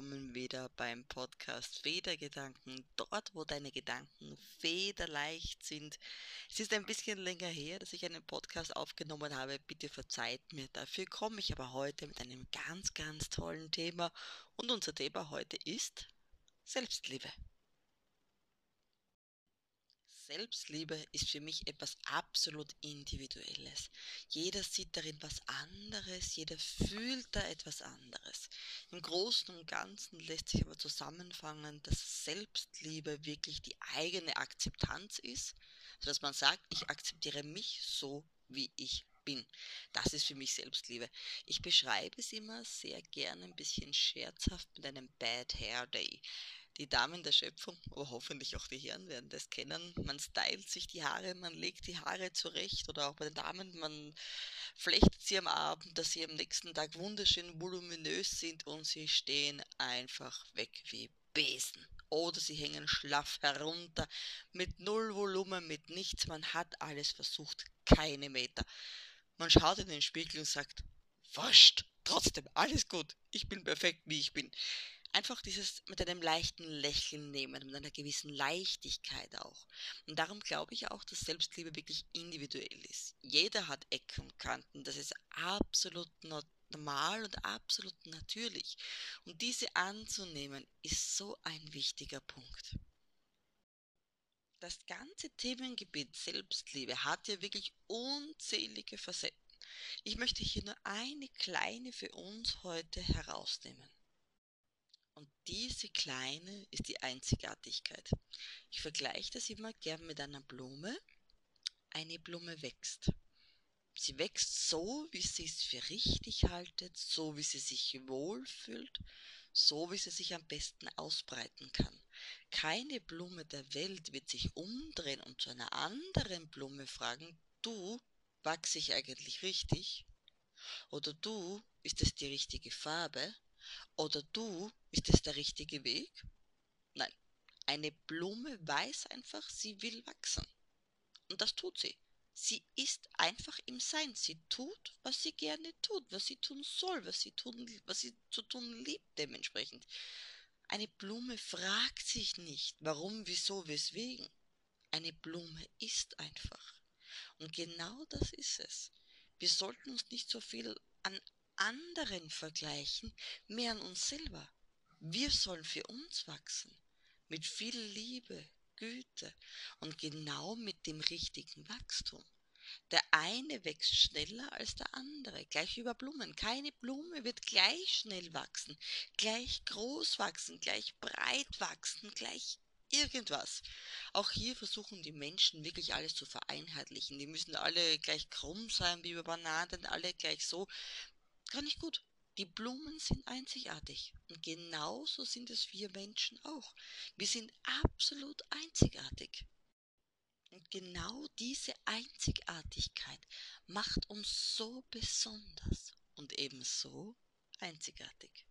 willkommen wieder beim Podcast Federgedanken, dort wo deine Gedanken federleicht sind. Es ist ein bisschen länger her, dass ich einen Podcast aufgenommen habe, bitte verzeiht mir. Dafür komme ich aber heute mit einem ganz, ganz tollen Thema und unser Thema heute ist Selbstliebe. Selbstliebe ist für mich etwas absolut Individuelles. Jeder sieht darin was anderes, jeder fühlt da etwas anderes. Im Großen und Ganzen lässt sich aber zusammenfangen, dass Selbstliebe wirklich die eigene Akzeptanz ist, sodass man sagt, ich akzeptiere mich so, wie ich bin. Das ist für mich Selbstliebe. Ich beschreibe es immer sehr gerne ein bisschen scherzhaft mit einem Bad Hair Day. Die Damen der Schöpfung, aber hoffentlich auch die Herren werden das kennen. Man stylt sich die Haare, man legt die Haare zurecht oder auch bei den Damen, man flechtet sie am Abend, dass sie am nächsten Tag wunderschön voluminös sind und sie stehen einfach weg wie Besen. Oder sie hängen schlaff herunter, mit null Volumen, mit nichts. Man hat alles versucht, keine Meter. Man schaut in den Spiegel und sagt, wurscht, trotzdem, alles gut, ich bin perfekt, wie ich bin einfach dieses mit einem leichten Lächeln nehmen, mit einer gewissen Leichtigkeit auch. Und darum glaube ich auch, dass Selbstliebe wirklich individuell ist. Jeder hat Ecken und Kanten, das ist absolut normal und absolut natürlich. Und diese anzunehmen, ist so ein wichtiger Punkt. Das ganze Themengebiet Selbstliebe hat ja wirklich unzählige Facetten. Ich möchte hier nur eine kleine für uns heute herausnehmen. Und diese kleine ist die Einzigartigkeit. Ich vergleiche das immer gern mit einer Blume. Eine Blume wächst. Sie wächst so, wie sie es für richtig haltet, so wie sie sich wohlfühlt, so wie sie sich am besten ausbreiten kann. Keine Blume der Welt wird sich umdrehen und zu einer anderen Blume fragen, du, wachse ich eigentlich richtig? Oder du, ist es die richtige Farbe? Oder du, ist es der richtige Weg? Nein, eine Blume weiß einfach, sie will wachsen. Und das tut sie. Sie ist einfach im Sein. Sie tut, was sie gerne tut, was sie tun soll, was sie, tun, was sie zu tun liebt dementsprechend. Eine Blume fragt sich nicht, warum, wieso, weswegen. Eine Blume ist einfach. Und genau das ist es. Wir sollten uns nicht so viel an anderen vergleichen, mehr an uns selber. Wir sollen für uns wachsen, mit viel Liebe, Güte und genau mit dem richtigen Wachstum. Der eine wächst schneller als der andere, gleich über Blumen. Keine Blume wird gleich schnell wachsen, gleich groß wachsen, gleich breit wachsen, gleich irgendwas. Auch hier versuchen die Menschen wirklich alles zu vereinheitlichen. Die müssen alle gleich krumm sein wie über Bananen, alle gleich so. Gar nicht gut. Die Blumen sind einzigartig. Und genauso sind es wir Menschen auch. Wir sind absolut einzigartig. Und genau diese Einzigartigkeit macht uns so besonders und ebenso einzigartig.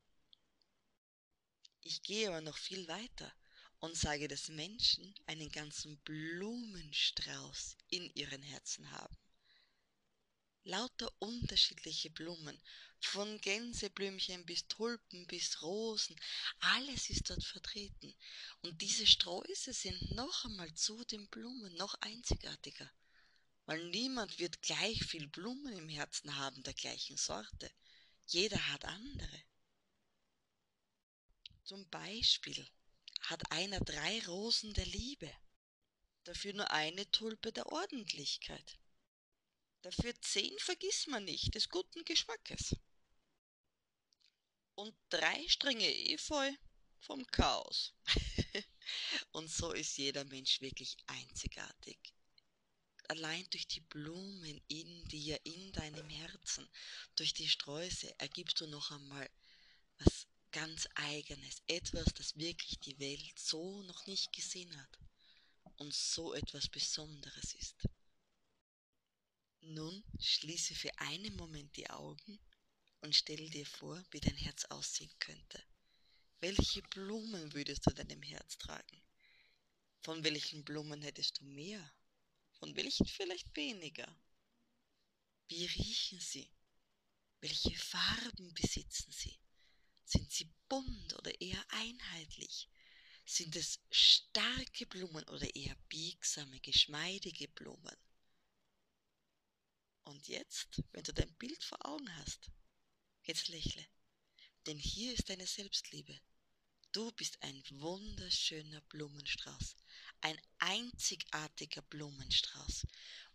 Ich gehe aber noch viel weiter und sage, dass Menschen einen ganzen Blumenstrauß in ihren Herzen haben lauter unterschiedliche Blumen, von Gänseblümchen bis Tulpen bis Rosen, alles ist dort vertreten. Und diese Sträuße sind noch einmal zu den Blumen noch einzigartiger, weil niemand wird gleich viel Blumen im Herzen haben der gleichen Sorte. Jeder hat andere. Zum Beispiel hat einer drei Rosen der Liebe, dafür nur eine Tulpe der Ordentlichkeit. Dafür zehn vergiss man nicht, des guten Geschmackes. Und drei Stränge Efeu vom Chaos. und so ist jeder Mensch wirklich einzigartig. Allein durch die Blumen in dir, in deinem Herzen, durch die Sträuße ergibst du noch einmal was ganz eigenes, etwas, das wirklich die Welt so noch nicht gesehen hat und so etwas Besonderes ist. Nun schließe für einen Moment die Augen und stell dir vor, wie dein Herz aussehen könnte. Welche Blumen würdest du deinem Herz tragen? Von welchen Blumen hättest du mehr? Von welchen vielleicht weniger? Wie riechen sie? Welche Farben besitzen sie? Sind sie bunt oder eher einheitlich? Sind es starke Blumen oder eher biegsame, geschmeidige Blumen? Und jetzt, wenn du dein Bild vor Augen hast, jetzt lächle, denn hier ist deine Selbstliebe. Du bist ein wunderschöner Blumenstrauß, ein einzigartiger Blumenstrauß.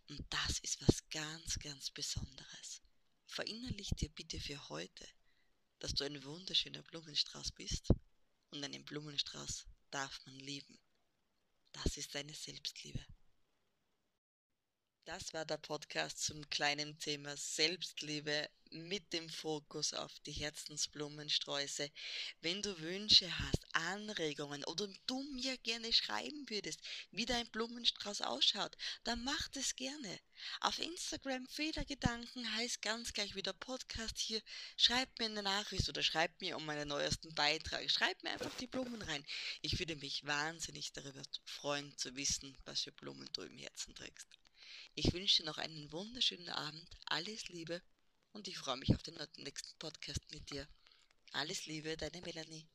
Und das ist was ganz, ganz Besonderes. Verinnerlich dir bitte für heute, dass du ein wunderschöner Blumenstrauß bist und einen Blumenstrauß darf man lieben. Das ist deine Selbstliebe. Das war der Podcast zum kleinen Thema Selbstliebe mit dem Fokus auf die Herzensblumensträuße. Wenn du Wünsche hast, Anregungen oder du mir gerne schreiben würdest, wie dein Blumenstrauß ausschaut, dann mach das gerne. Auf Instagram Federgedanken heißt ganz gleich wieder Podcast hier. Schreib mir eine Nachricht oder schreib mir um meinen neuesten Beitrag. Schreib mir einfach die Blumen rein. Ich würde mich wahnsinnig darüber freuen zu wissen, was für Blumen du im Herzen trägst. Ich wünsche noch einen wunderschönen Abend, alles Liebe und ich freue mich auf den nächsten Podcast mit dir. Alles Liebe, deine Melanie.